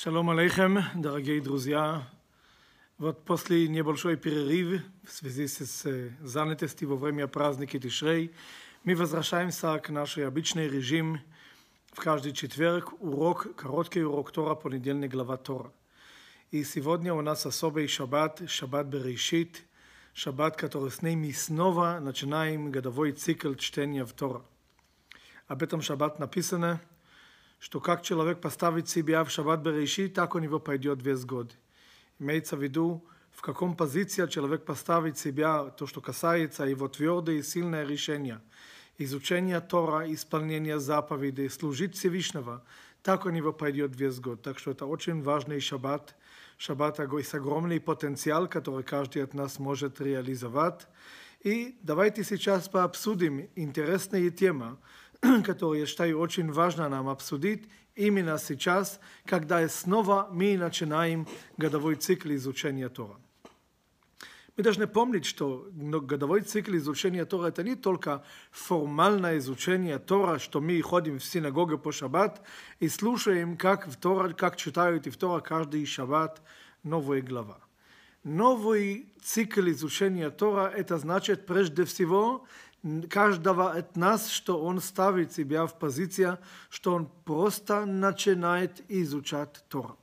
Шалом алейхем, дорогие друзья. Вот после небольшой перерыв в связи с э, занятостью во время праздника Тишрей мы возвращаемся к нашей обычной режим в каждый четверг урок, короткий урок Тора, понедельник глава Тора. И сегодня у нас особый шаббат, шаббат Берешит, шаббат, который с ними снова начинаем годовой цикл чтения в Тора. Об этом шаббат написано – что как человек поставит себя в шаббат Берешит, так у него пойдет весь год. Имеется в виду, в каком позиции человек поставит себя, то, что касается его твердое и сильное решение, изучение Тора, исполнение заповедей, служить Всевышнего, так у него пойдет весь год. Так что это очень важный шаббат, шаббат с огромный потенциал, который каждый от нас может реализовать. И давайте сейчас пообсудим интересные темы, которую я считаю очень важно нам обсудить именно сейчас, когда снова мы начинаем годовой цикл изучения Тора. Мы должны помнить, что годовой цикл изучения Тора – это не только формальное изучение Тора, что мы ходим в синагогу по шаббат и слушаем, как, в Тора, как читают и в Тора каждый шаббат новая глава. Новый цикл изучения Тора – это значит прежде всего каждого от нас, что он ставит себя в позицию, что он просто начинает изучать Тора.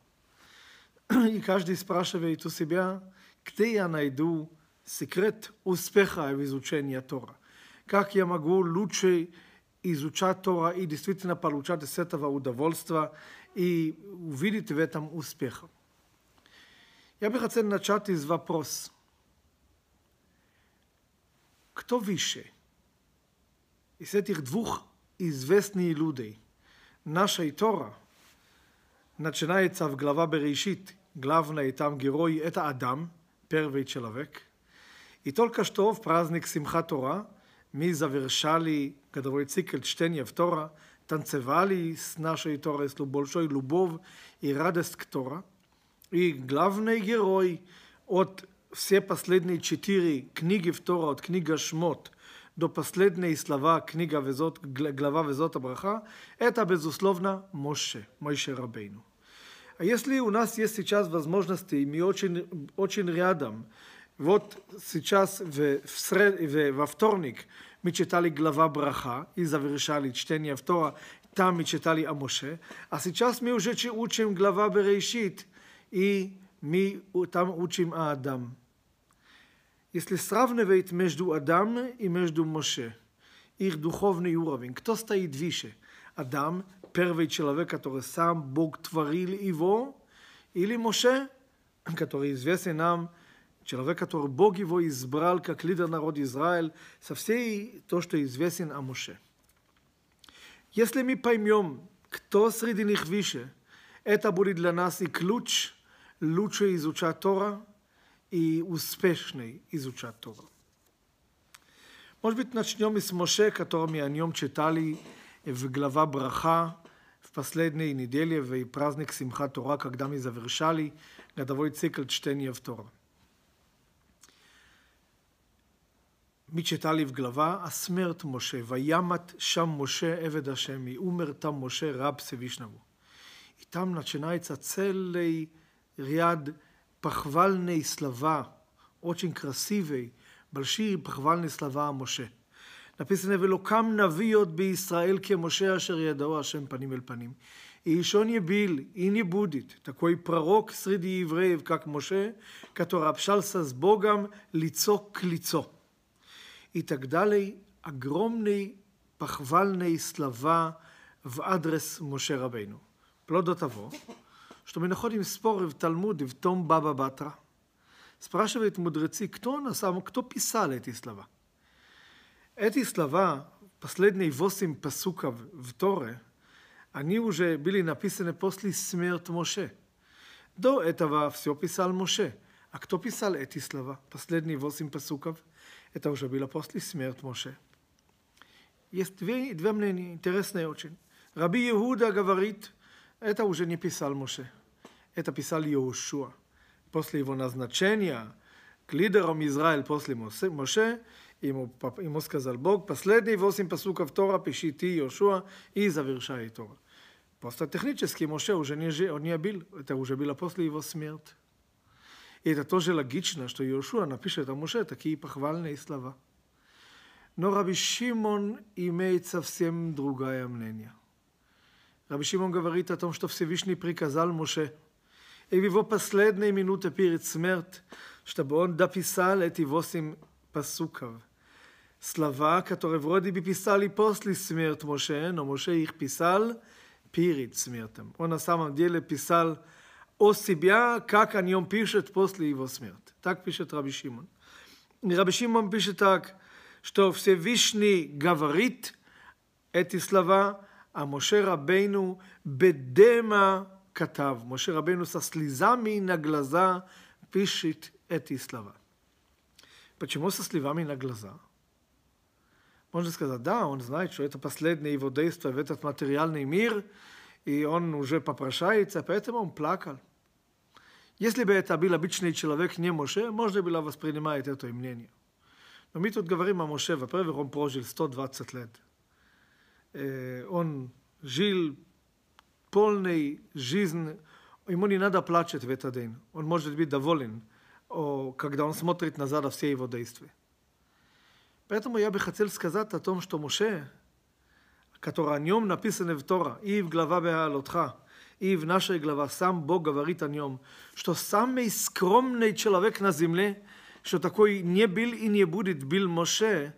И каждый спрашивает у себя, где я найду секрет успеха в изучении Тора. Как я могу лучше изучать Тора и действительно получать с этого удовольствие и увидеть в этом успех. Я бы хотел начать с вопроса. Кто выше? Из этих двух известных людей. Наша Тора начинается в глава Берешит. Главный там герой – это Адам, первый человек. И только что в праздник Симха Тора мы завершали годовой цикл чтения в Тора, танцевали с нашей Торой с большой любовь и радость к Тора. И главный герой от все последние четыре книги в Тора, от книга Шмот до последней слова книга Везот, глава Везот Браха, это, безусловно, Моше, Мойше Рабейну. А если у нас есть сейчас возможности, мы очень, очень рядом, вот сейчас в, в сред, в, во вторник мы читали глава Браха и завершали чтение втора, там мы читали о Моше, а сейчас мы уже учим глава Берешит, и мы там учим о Адам если сравнивать между Адам и между Моше, их духовный уровень, кто стоит выше? Адам, первый человек, который сам Бог творил его, или Моше, который известен нам, человек, который Бог его избрал как лидер народа Израиль, со всей то, что известен о Моше. Если мы поймем, кто среди них выше, это будет для нас и ключ лучше изучать Тора, и успешный изучать Тору. Может быть, начнем с Моше, который мы о нем читали в глава Браха в последней неделе в праздник Симха Тора, когда мы завершали годовой цикл чтения в Тора. Мы читали в глава о смерть Моше, «Ваямат шам Моше Эвед Ашем, и умер там Моше, раб Всевышнего». И там начинается целый ряд פחוולני סלווה, אוצ'ין קרסיבי, בלשיר פחוולני סלווה משה. נפיסני ולוקם נביאות בישראל כמשה אשר ידעו השם פנים אל פנים. אישון יביל, איני בודית, תקוי פררוק שרידי עברי אבקק משה, כתורה פשלסס בו גם ליצו קליצו. התאגדלי אגרומני פחוולני סלווה ואדרס משה רבנו. פלודו תבוא. Слова в адрес Моше Рабейну. Вплоть до того, что мы находим споры в Талмуде, в том Баба Батра. Спрашивает мудрецы, кто, на самом, кто писал эти слова. Эти слова, последние восемь пасуков в Торе, они уже были написаны после смерти Моше. До этого все писал Моше. А кто писал эти слова, последние восемь пасуков? Это уже было после смерти Моше. Есть две, две мнения, интересные очень. Раби Иуда говорит, это уже не писал Моше. Это писал Иошуа. После его назначения к лидерам Израиль после Моше, ему, ему сказал Бог, последние восемь посуков Тора пиши ты, Иошуа, и завершай Тора. Просто технически Моше уже не, он не бил, это уже было после его смерти. И это тоже логично, что Иошуа напишет о Моше такие похвальные слова. Но Раби Шимон имеет совсем другое мнение. Раби Шимон говорит о том, что Всевышний приказал Моше, и в его последние минуты перед смертью, чтобы он дописал эти восемь посуков. Слова, которые вроде бы писали после смерти Моше, но Моше их писал перед смертью. Он на самом деле писал о себе, как о нем пишет после его смерти. Так пишет Раби Шимон. Раби Шимон пишет так, что Всевышний говорит эти слова, а бедема катав. Моше Рабейну со слезами на глаза пишет эти слова. Почему со слезами на глаза? Можно сказать, да, он знает, что это последнее его действие в этот материальный мир, и он уже попрошается, поэтому он плакал. Если бы это был обычный человек, не Моше, можно было воспринимать это мнение. Но мы тут говорим о Моше, во-первых, он прожил 120 лет. Он жил полной жизнь, ему не надо плачать в этот день. Он может быть доволен, когда он смотрит назад на все его действия. Поэтому я бы хотел сказать о том, что Моше, который о нем написано в Тора, и в глава Беалотха, и в нашей главе, сам Бог говорит о нем, что самый скромный человек на земле, что такой не был и не будет, был Моше,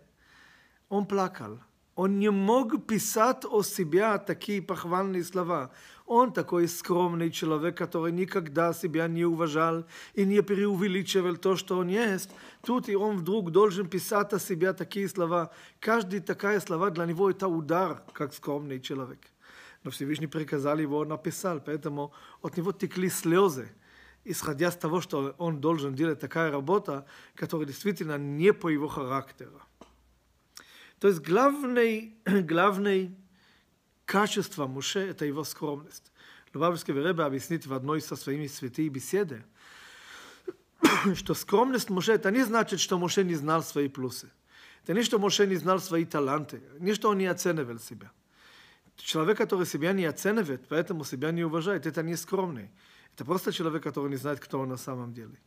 он плакал. Он не мог писать о себе такие похвальные слова. Он такой скромный человек, который никогда себя не уважал и не преувеличивал то, что он есть. Тут и он вдруг должен писать о себе такие слова. Каждый такая слова для него это удар, как скромный человек. Но Всевышний приказал его, написал, поэтому от него текли слезы, исходя из того, что он должен делать такая работа, которая действительно не по его характеру. То есть главное, главное качество Муше – это его скромность. Лубавский Ребе объяснит в одной со своими святыми беседы, что скромность Муше – это не значит, что Муше не знал свои плюсы. Это не, что Муше не знал свои таланты, не, что он не оценивал себя. Человек, который себя не оценивает, поэтому себя не уважает, это не скромный. Это просто человек, который не знает, кто он на самом деле.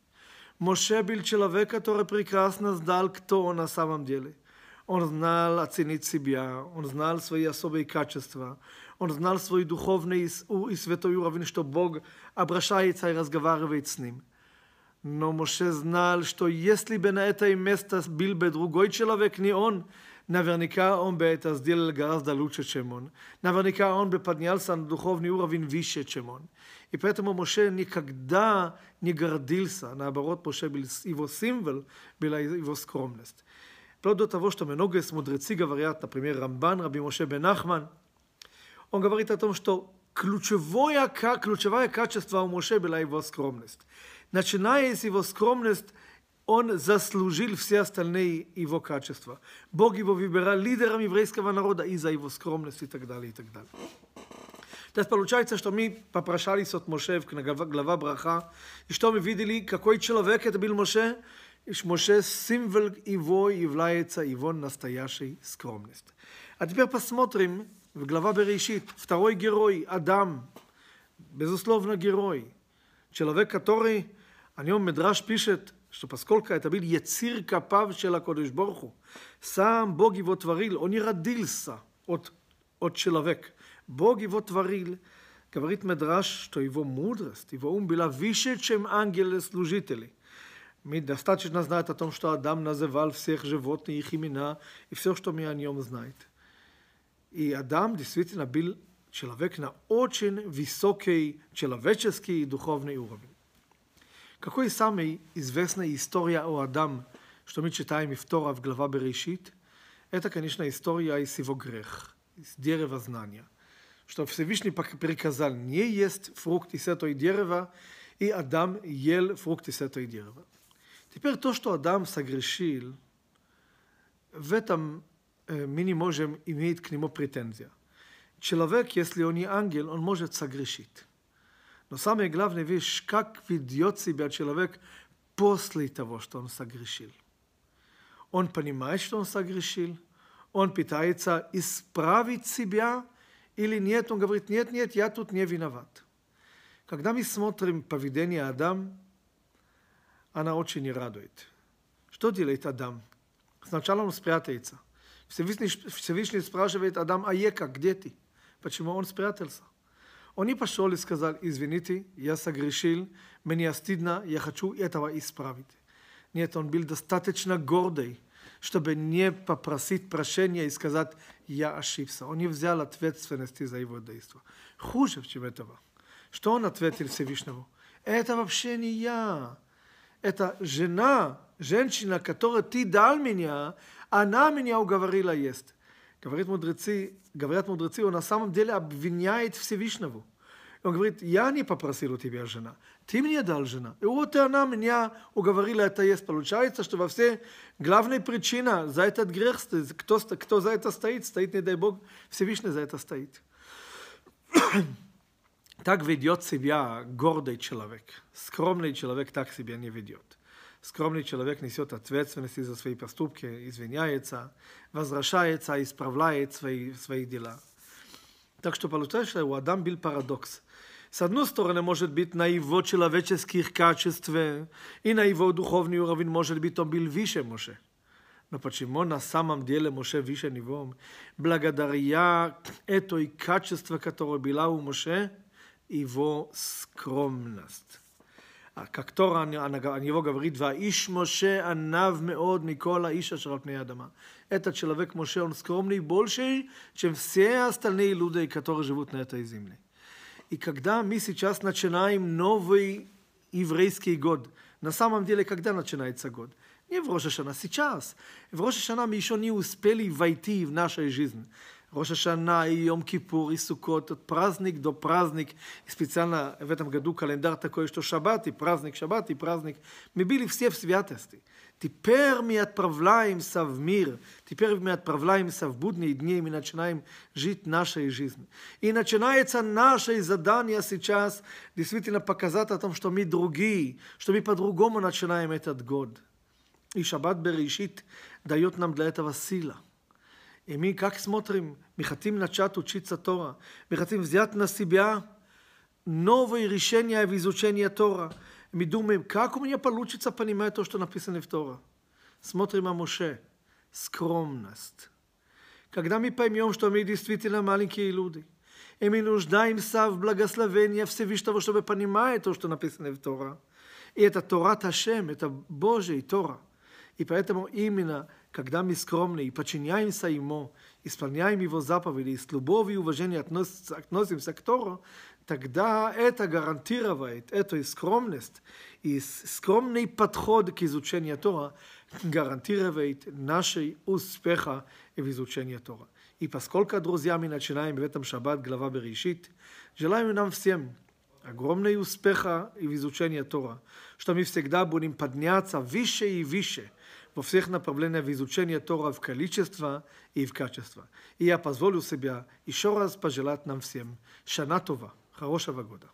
Моше был человек, который прекрасно знал, кто он на самом деле. Он знал оценить себя, он знал свои особые качества, он знал свой духовный и святой уровень, что Бог обращается и разговаривает с ним. Но Моше знал, что если бы на это место был бы другой человек, не он, наверняка он бы это сделал гораздо лучше, чем он. Наверняка он бы поднялся на духовный уровень выше, чем он. И поэтому Моше никогда не гордился. Наоборот, Моше был его символ, была его скромность. Вплоть до того, что много из мудрецы говорят, например, Рамбан, Раби Моше бен Ахман, он говорит о том, что ключевое, ключевое качество у Моше была его скромность. Начиная с его скромности, он заслужил все остальные его качества. Бог его выбирал лидером еврейского народа из-за его скромности и так далее, и так далее. То есть получается, что мы попрошались от Моше в глава браха, и что мы видели, какой человек это был Моше, יש משה סימבל איבו יבלה יצא איבון נסטיישי סקרומנסט. הדיבר פסמוטרים וגלבה בראשית, פטרוי גירוי, אדם, בזוסלובנה גירוי, צ'לווה קטורי, אני אומר מדרש פישט, שפסקולקה יתביל יציר כפיו של הקודש ברוך הוא, שם בו גיבו טבריל, או נירא דילסה, עוד צ'לווק, בו גיבו טבריל, גברית מדרש, שתויבו מודרסט, יבואום בלה וישת שם אנגלס לוז'יטלי. Мы достаточно знать о том, что Адам называл всех животных их имена и все, что мы о нем знаем. И Адам действительно был человек на очень высокий человеческий и духовный уровень. Какой самая известная история о Адам, что мы читаем в Тора в глава Берешит? Это, конечно, история из его грех, из дерева знания. Что Всевышний приказал не есть фрукт из этого дерева, и Адам ел фрукт из этого дерева. Теперь то, что Адам согрешил, в этом мы не можем иметь к нему претензия. Человек, если он не ангел, он может согрешить. Но самое главное вещь, как ведет себя человек после того, что он согрешил. Он понимает, что он согрешил, он пытается исправить себя Или нет, он говорит, нет, нет, я тут не виноват. Когда мы смотрим поведение Адам, она очень радует. Что делает Адам? Сначала он спрятается. Всевышний, Всевышний спрашивает Адам, а Ека, где ты? Почему он спрятался? Он не пошел и сказал, извините, я согрешил, мне стыдно, я хочу этого исправить. Нет, он был достаточно гордый, чтобы не попросить прощения и сказать, я ошибся. Он не взял ответственности за его действия. Хуже, чем этого. Что он ответил Всевышнему? Это вообще не я. Это жена, женщина, которая ты дал меня, она меня уговорила есть. Говорит мудрецы, говорят мудрецы, он на самом деле обвиняет Всевышнего. Он говорит, я не попросил у тебя жена, ты мне дал жена. И вот она меня уговорила это есть. Получается, что во все главная причина за этот грех, кто, кто за это стоит, стоит, не дай Бог, Всевышний за это стоит. Так ведет себя гордый человек. Скромный человек так себя не ведет. Скромный человек несет ответственность за свои поступки, извиняется, возвращается, исправляет свои, свои дела. Так что получается, у Адам был парадокс. С одной стороны, может быть, на его человеческих качествах и на его духовный уровень, может быть, он был выше Моше. Но почему на самом деле Моше выше него? Благодаря этой качеству, которое было у Моше, его скромность. как Тора о него говорит, «Ваиш Моше анав меод микола иша אשר על Этот человек Моше, он скромный больше, чем все остальные люди, которые живут на этой земле. И когда мы сейчас начинаем новый еврейский год, на самом деле, когда начинается год? Не в Рошашана, сейчас. В Рошашана мы еще не успели войти в нашу жизнь. Роша Шана и Йом Кипур и Сукот, от праздник до праздник. И специально в этом году календарь такой, что шаббат и праздник, шаббат и праздник. Мы были все в святости. Теперь мы отправляемся в мир, теперь мы отправляемся в будние дни, мы начинаем жить нашей жизнью. И начинается наше задание сейчас действительно показать о том, что мы другие, что мы по-другому начинаем этот год. И шаббат Берешит дает нам для этого сила – И мы как смотрим, мы хотим начать учиться Тора, мы хотим взять на себя новые решения в изучении Тора. Мы думаем, как у меня получится понимать то, что написано в Тора. Смотрим о Моше. Скромность. Когда мы поймем, что мы действительно маленькие люди, и мы нуждаемся в благословении Всевышнего, чтобы понимать то, что написано в Тора. И это Тора Ташем, это Божий Тора. И поэтому именно когда мы скромны и подчиняемся Ему, исполняем Его заповеди, с любовью и уважением относимся, относимся к Тору, тогда это гарантирует эту скромность и скромный подход к изучению Тора гарантирует наши успеха в изучении Тора. И поскольку, друзья, мы начинаем в этом шаббат глава Берешит, желаем нам всем огромный успеха в изучении Тора, что мы всегда будем подняться выше и выше – во всех направлениях в изучении Тора в количество и в качество. И я позволю себя еще раз пожелать нам всем Шана Това, хорошего года.